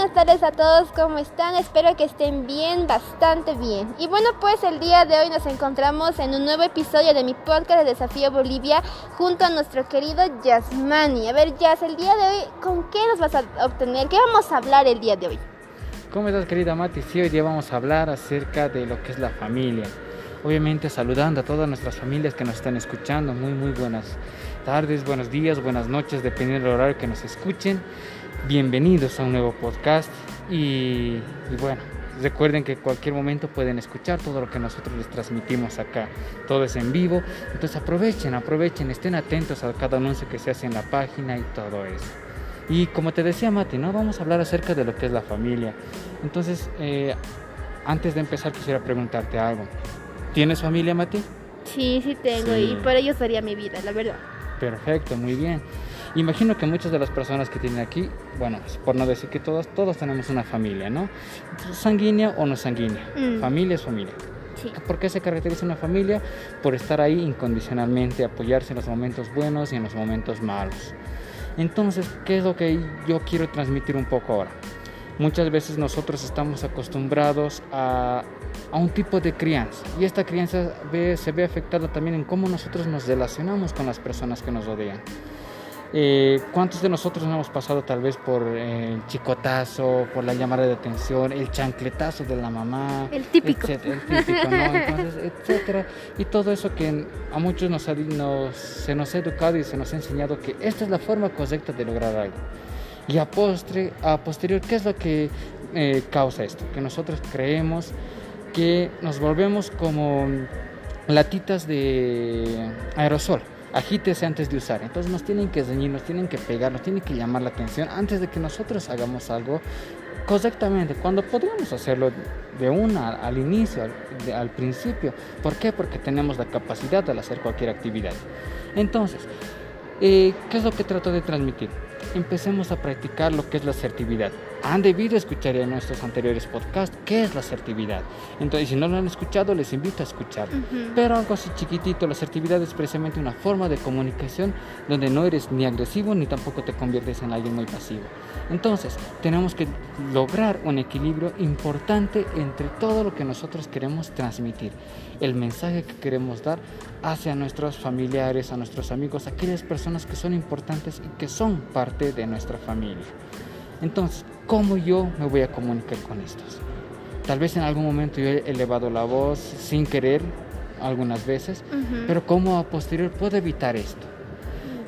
buenas tardes a todos, ¿cómo están? Espero que estén bien, bastante bien. Y bueno, pues el día de hoy nos encontramos en un nuevo episodio de mi podcast de Desafío Bolivia junto a nuestro querido Yasmani. A ver, Yas, el día de hoy, ¿con qué nos vas a obtener? ¿Qué vamos a hablar el día de hoy? ¿Cómo estás, querida Mati? Sí, hoy día vamos a hablar acerca de lo que es la familia. Obviamente saludando a todas nuestras familias que nos están escuchando. Muy, muy buenas tardes, buenos días, buenas noches, dependiendo del horario que nos escuchen. Bienvenidos a un nuevo podcast y, bueno, recuerden que cualquier momento pueden escuchar todo lo que nosotros les transmitimos acá. Todo es en vivo, entonces aprovechen, aprovechen, estén atentos a cada anuncio que se hace en la página y todo eso. Y como te decía Mati, ¿no? vamos a hablar acerca de lo que es la familia. Entonces, eh, antes de empezar quisiera preguntarte algo. ¿Tienes familia, Mati? Sí, sí tengo y por ello sería mi vida, la verdad. Perfecto, muy bien. Imagino que muchas de las personas que tienen aquí, bueno, por no decir que todas, todos tenemos una familia, ¿no? Sanguínea o no sanguínea. Mm. Familia es familia. Sí. ¿Por qué se caracteriza una familia? Por estar ahí incondicionalmente, apoyarse en los momentos buenos y en los momentos malos. Entonces, ¿qué es lo que yo quiero transmitir un poco ahora? Muchas veces nosotros estamos acostumbrados a, a un tipo de crianza y esta crianza se ve afectada también en cómo nosotros nos relacionamos con las personas que nos rodean. Eh, ¿Cuántos de nosotros no hemos pasado tal vez por el chicotazo, por la llamada de atención, el chancletazo de la mamá? El típico. Etcétera, el típico, ¿no? Entonces, etcétera. Y todo eso que a muchos nos, nos, se nos ha educado y se nos ha enseñado que esta es la forma correcta de lograr algo. Y a, postre, a posterior, ¿qué es lo que eh, causa esto? Que nosotros creemos que nos volvemos como latitas de aerosol agítese antes de usar. Entonces nos tienen que ceñir, nos tienen que pegar, nos tienen que llamar la atención antes de que nosotros hagamos algo correctamente, cuando podríamos hacerlo de una al inicio, al, al principio. ¿Por qué? Porque tenemos la capacidad de hacer cualquier actividad. Entonces, eh, ¿qué es lo que trato de transmitir? Empecemos a practicar lo que es la asertividad han debido escuchar en nuestros anteriores podcasts qué es la asertividad. Entonces, si no lo han escuchado, les invito a escuchar. Pero algo así chiquitito, la asertividad es precisamente una forma de comunicación donde no eres ni agresivo ni tampoco te conviertes en alguien muy pasivo. Entonces, tenemos que lograr un equilibrio importante entre todo lo que nosotros queremos transmitir, el mensaje que queremos dar hacia nuestros familiares, a nuestros amigos, a aquellas personas que son importantes y que son parte de nuestra familia. Entonces, ¿cómo yo me voy a comunicar con estos? Tal vez en algún momento yo he elevado la voz sin querer, algunas veces, pero ¿cómo a posterior puedo evitar esto?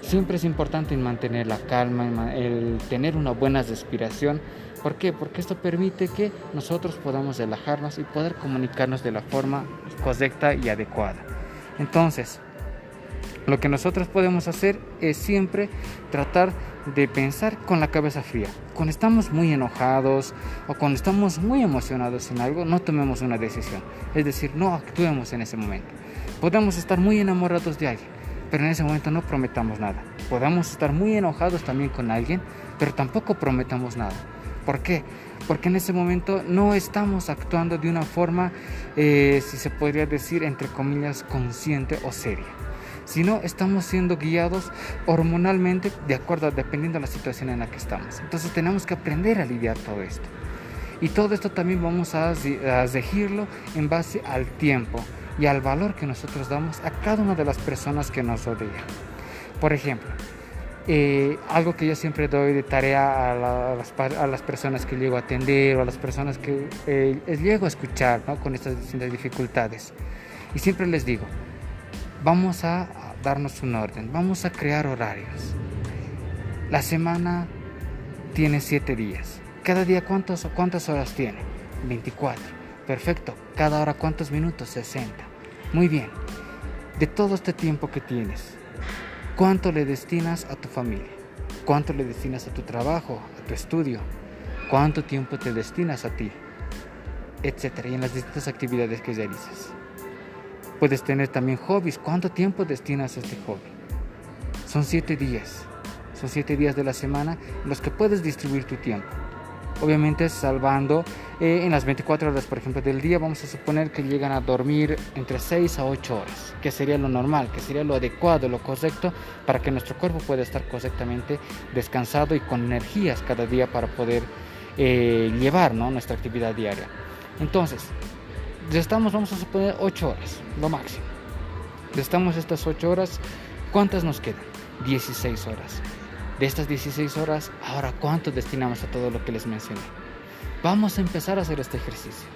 Siempre es importante mantener la calma, el tener una buena respiración. ¿Por qué? Porque esto permite que nosotros podamos relajarnos y poder comunicarnos de la forma correcta y adecuada. Entonces, lo que nosotros podemos hacer es siempre tratar de pensar con la cabeza fría. Cuando estamos muy enojados o cuando estamos muy emocionados en algo, no tomemos una decisión. Es decir, no actuemos en ese momento. Podemos estar muy enamorados de alguien, pero en ese momento no prometamos nada. Podemos estar muy enojados también con alguien, pero tampoco prometamos nada. ¿Por qué? Porque en ese momento no estamos actuando de una forma, eh, si se podría decir, entre comillas, consciente o seria sino estamos siendo guiados hormonalmente de acuerdo, dependiendo de la situación en la que estamos. Entonces tenemos que aprender a lidiar todo esto. Y todo esto también vamos a, regirlo en base al tiempo y al valor que nosotros damos a cada una de las personas que nos rodean. Por ejemplo, eh, algo que yo siempre doy de tarea a, las, a, personas que llego a atender o a las personas que eh, llego a escuchar con estas distintas dificultades. Y siempre les digo, vamos a darnos un orden, vamos a crear horarios. La semana tiene 7 días. Cada día cuántas horas tiene? 24. Perfecto. Cada hora cuántos minutos? 60. Muy bien. De todo este tiempo que tienes, ¿cuánto le destinas a tu familia? ¿Cuánto le destinas a tu trabajo, a tu estudio? ¿Cuánto tiempo te destinas a ti? Etcétera. Y en las distintas actividades que realizas. Puedes tener también hobbies. ¿Cuánto tiempo destinas a este hobby? Son siete días. Son siete días de la semana en los que puedes distribuir tu tiempo. Obviamente salvando eh, en las 24 horas, por ejemplo, del día, vamos a suponer que llegan a dormir entre 6 a 8 horas, que sería lo normal, que sería lo adecuado, lo correcto, para que nuestro cuerpo pueda estar correctamente descansado y con energías cada día para poder eh, llevar nuestra actividad diaria. Entonces, estamos, vamos a suponer, 8 horas, lo máximo. Estamos estas 8 horas, ¿cuántas nos quedan? 16 horas. De estas 16 horas, ahora cuánto destinamos a todo lo que les mencioné. Vamos a empezar a hacer este ejercicio.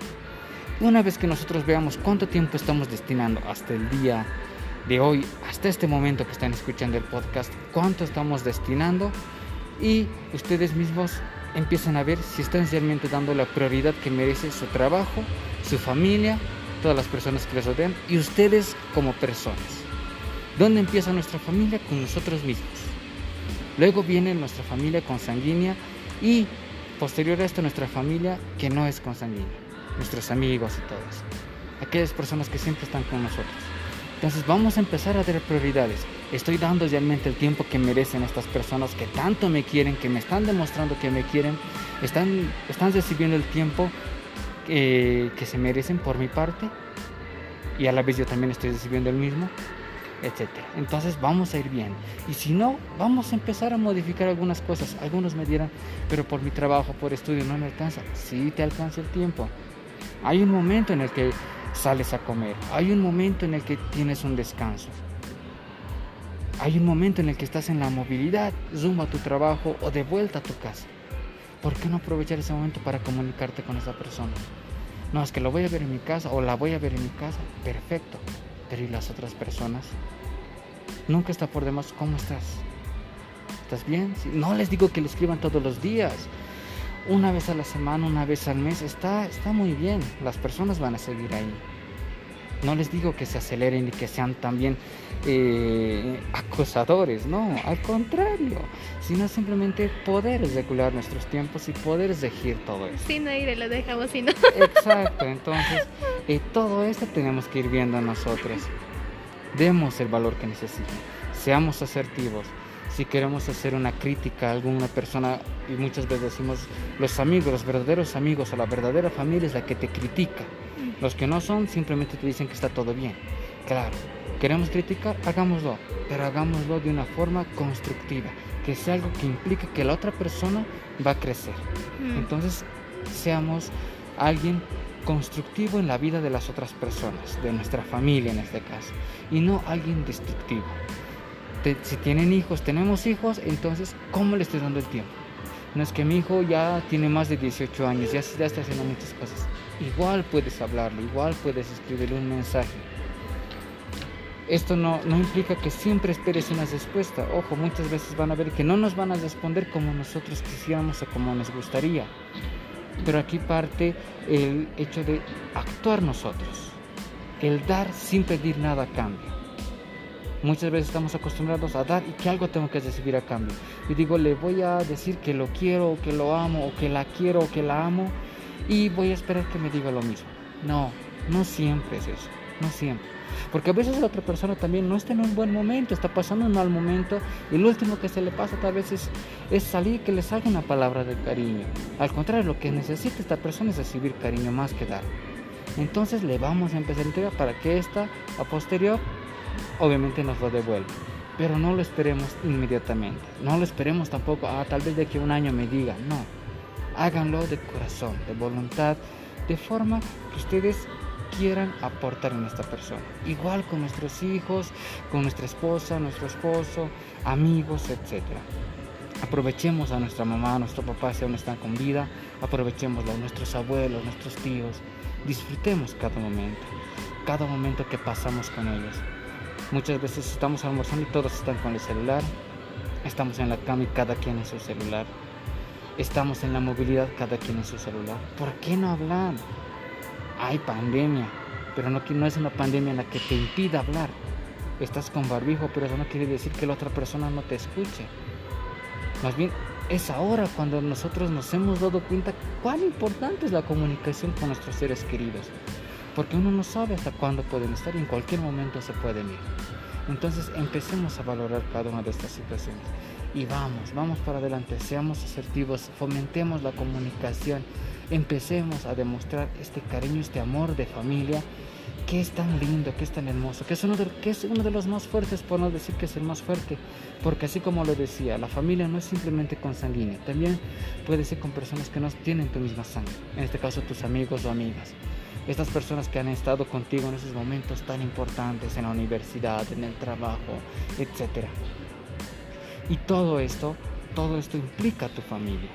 Una vez que nosotros veamos cuánto tiempo estamos destinando hasta el día de hoy, hasta este momento que están escuchando el podcast, cuánto estamos destinando y ustedes mismos empiezan a ver si están realmente dando la prioridad que merece su trabajo, su familia, todas las personas que les rodean y ustedes como personas. ¿Dónde empieza nuestra familia? Con nosotros mismos. Luego viene nuestra familia consanguínea y posterior a esto nuestra familia que no es consanguínea, nuestros amigos y todos. Aquellas personas que siempre están con nosotros. Entonces vamos a empezar a dar prioridades. Estoy dando realmente el tiempo que merecen estas personas que tanto me quieren, que me están demostrando que me quieren. Están, están recibiendo el tiempo eh, que se merecen por mi parte. Y a la vez yo también estoy recibiendo el mismo, etc. Entonces vamos a ir bien. Y si no, vamos a empezar a modificar algunas cosas. Algunos me dirán, pero por mi trabajo, por estudio, no me alcanza. Sí te alcanza el tiempo. Hay un momento en el que sales a comer. Hay un momento en el que tienes un descanso. Hay un momento en el que estás en la movilidad, rumbo a tu trabajo o de vuelta a tu casa. ¿Por qué no aprovechar ese momento para comunicarte con esa persona? No, es que lo voy a ver en mi casa o la voy a ver en mi casa. Perfecto. Pero ¿y las otras personas? Nunca está por demás cómo estás. ¿Estás bien? No les digo que le escriban todos los días una vez a la semana, una vez al mes, está, está muy bien. Las personas van a seguir ahí. No les digo que se aceleren y que sean también eh, acosadores, no, al contrario, sino simplemente poder regular nuestros tiempos y poder regir todo esto. Sin aire lo dejamos, si no. Exacto, entonces eh, todo esto tenemos que ir viendo nosotros. Demos el valor que necesiten, seamos asertivos, si queremos hacer una crítica a alguna persona, y muchas veces decimos, los amigos, los verdaderos amigos o la verdadera familia es la que te critica. Los que no son simplemente te dicen que está todo bien. Claro, queremos criticar, hagámoslo, pero hagámoslo de una forma constructiva, que sea algo que implique que la otra persona va a crecer. Entonces, seamos alguien constructivo en la vida de las otras personas, de nuestra familia en este caso, y no alguien destructivo si tienen hijos, tenemos hijos, entonces, ¿cómo le estoy dando el tiempo? No es que mi hijo ya tiene más de 18 años, ya, ya está haciendo muchas cosas. Igual puedes hablarle, igual puedes escribirle un mensaje. Esto no, no implica que siempre esperes una respuesta. Ojo, muchas veces van a ver que no nos van a responder como nosotros quisiéramos o como nos gustaría. Pero aquí parte el hecho de actuar nosotros. El dar sin pedir nada a cambio. Muchas veces estamos acostumbrados a dar y que algo tengo que recibir a cambio. Y digo, le voy a decir que lo quiero, o que lo amo, o que la quiero, o que la amo, y voy a esperar que me diga lo mismo. No, no siempre es eso, no siempre. Porque a veces la otra persona también no está en un buen momento, está pasando un mal momento y lo último que se le pasa tal vez es, es salir que le salga una palabra de cariño. Al contrario, lo que necesita esta persona es recibir cariño más que dar. Entonces le vamos a empezar a entregar para que esta a posterior obviamente nos lo devuelve. Pero no lo esperemos inmediatamente. No lo esperemos tampoco, ah, tal vez de que un año me diga. No. Háganlo de corazón, de voluntad, de forma que ustedes quieran aportar en esta persona. Igual con nuestros hijos, con nuestra esposa, nuestro esposo, amigos, etc. Aprovechemos a nuestra mamá, a nuestro papá si aún están con vida. Aprovechemos a nuestros abuelos, nuestros tíos. Disfrutemos cada momento, cada momento que pasamos con ellos. Muchas veces estamos almorzando y todos están con el celular. Estamos en la cama y cada quien en su celular. Estamos en la movilidad cada quien en su celular. ¿Por qué no hablar? Hay pandemia, pero no, no es una pandemia en la que te impida hablar. Estás con barbijo, pero eso no quiere decir que la otra persona no te escuche. Más bien, es ahora cuando nosotros nos hemos dado cuenta cuán importante es la comunicación con nuestros seres queridos porque uno no sabe hasta cuándo pueden estar y en cualquier momento se pueden ir. Entonces empecemos a valorar cada una de estas situaciones y vamos, vamos para adelante, seamos asertivos, fomentemos la comunicación, empecemos a demostrar este cariño, este amor de familia que es tan lindo, que es tan hermoso, que es, uno de, que es uno de los más fuertes, por no decir que es el más fuerte, porque así como lo decía, la familia no es simplemente consanguínea, también puede ser con personas que no tienen tu misma sangre, en este caso tus amigos o amigas. Estas personas que han estado contigo en esos momentos tan importantes en la universidad, en el trabajo, etc. Y todo esto, todo esto implica a tu familia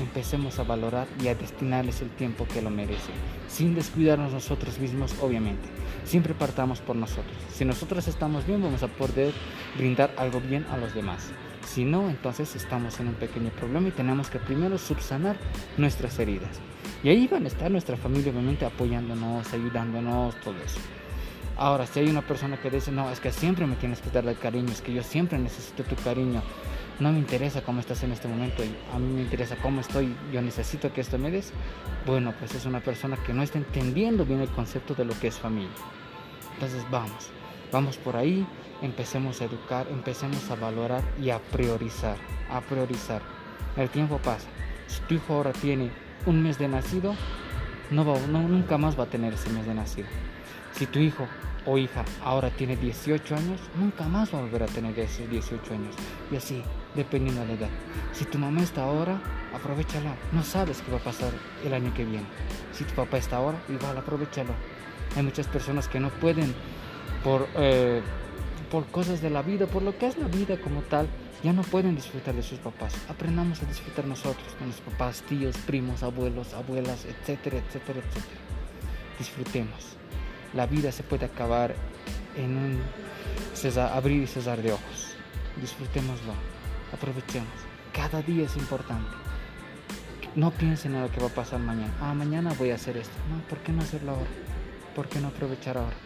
empecemos a valorar y a destinarles el tiempo que lo merecen, sin descuidarnos nosotros mismos, obviamente. Siempre partamos por nosotros. Si nosotros estamos bien, vamos a poder brindar algo bien a los demás. Si no, entonces estamos en un pequeño problema y tenemos que primero subsanar nuestras heridas. Y ahí van a estar nuestra familia, obviamente, apoyándonos, ayudándonos, todo eso. Ahora, si hay una persona que dice, no, es que siempre me tienes que dar el cariño, es que yo siempre necesito tu cariño, no me interesa cómo estás en este momento, a mí me interesa cómo estoy, yo necesito que esto me des, bueno, pues es una persona que no está entendiendo bien el concepto de lo que es familia. Entonces vamos, vamos por ahí, empecemos a educar, empecemos a valorar y a priorizar, a priorizar. El tiempo pasa. Si tu hijo ahora tiene un mes de nacido, no, va, no nunca más va a tener ese mes de nacido. Si tu hijo o hija ahora tiene 18 años, nunca más va a volver a tener esos 18 años. Y así, dependiendo de la edad. Si tu mamá está ahora, aprovechala. No sabes qué va a pasar el año que viene. Si tu papá está ahora, igual aprovechalo. Hay muchas personas que no pueden, por, eh, por cosas de la vida, por lo que es la vida como tal, ya no pueden disfrutar de sus papás. Aprendamos a disfrutar nosotros, con nuestros papás, tíos, primos, abuelos, abuelas, etcétera, etcétera, etcétera. Disfrutemos la vida se puede acabar en un abrir y cesar de ojos. Disfrutémoslo, aprovechemos. Cada día es importante. No piensen en lo que va a pasar mañana. Ah, mañana voy a hacer esto. No, ¿por qué no hacerlo ahora? ¿Por qué no aprovechar ahora?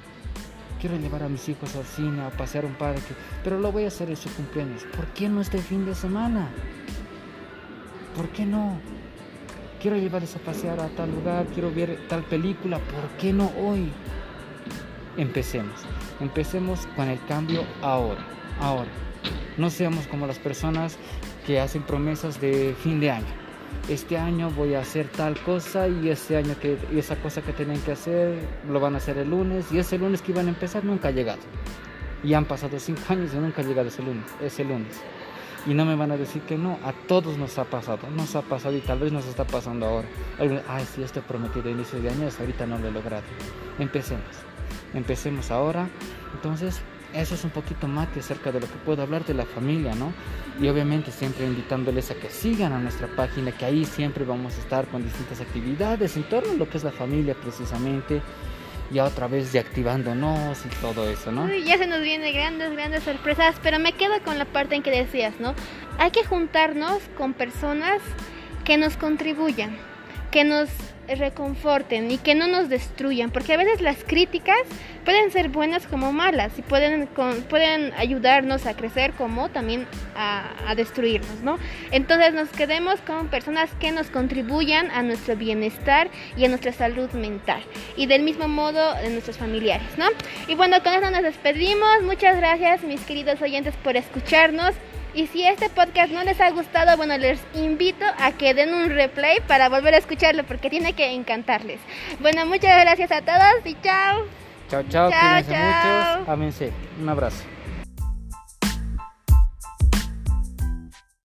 Quiero llevar a mis hijos al cine, a pasear un parque, pero lo voy a hacer en su cumpleaños. ¿Por qué no este fin de semana? ¿Por qué no? Quiero llevarles a pasear a tal lugar, quiero ver tal película. ¿Por qué no hoy? Empecemos. Empecemos con el cambio ahora, ahora. No seamos como las personas que hacen promesas de fin de año. Este año voy a hacer tal cosa y ese año que y esa cosa que tienen que hacer lo van a hacer el lunes y ese lunes que iban a empezar nunca ha llegado. Y han pasado cinco años y nunca ha llegado ese lunes, ese lunes. Y no me van a decir que no, a todos nos ha pasado, nos ha pasado y tal vez nos está pasando ahora. Ay, si esto prometido a inicio de año, ahorita no lo he logrado. Empecemos empecemos ahora. Entonces, eso es un poquito más que acerca de lo que puedo hablar de la familia, ¿no? Y obviamente siempre invitándoles a que sigan a nuestra página, que ahí siempre vamos a estar con distintas actividades en torno a lo que es la familia precisamente. Ya otra vez de activándonos y todo eso, ¿no? ya se nos vienen grandes, grandes sorpresas, pero me quedo con la parte en que decías, ¿no? Hay que juntarnos con personas que nos contribuyan, que nos reconforten y que no nos destruyan, porque a veces las críticas pueden ser buenas como malas y pueden, pueden ayudarnos a crecer como también a, a, destruirnos, ¿no? Entonces nos quedemos con personas que nos contribuyan a nuestro bienestar y a nuestra salud mental y del mismo modo de nuestros familiares, ¿no? Y bueno, con eso nos despedimos. Muchas gracias mis queridos oyentes por escucharnos. Y si este podcast no les ha gustado, bueno, les invito a que den un replay para volver a escucharlo porque tiene que encantarles. Bueno, muchas gracias a todos y chao. Chao, chao, chao chao. mucho. Ámense. Un abrazo.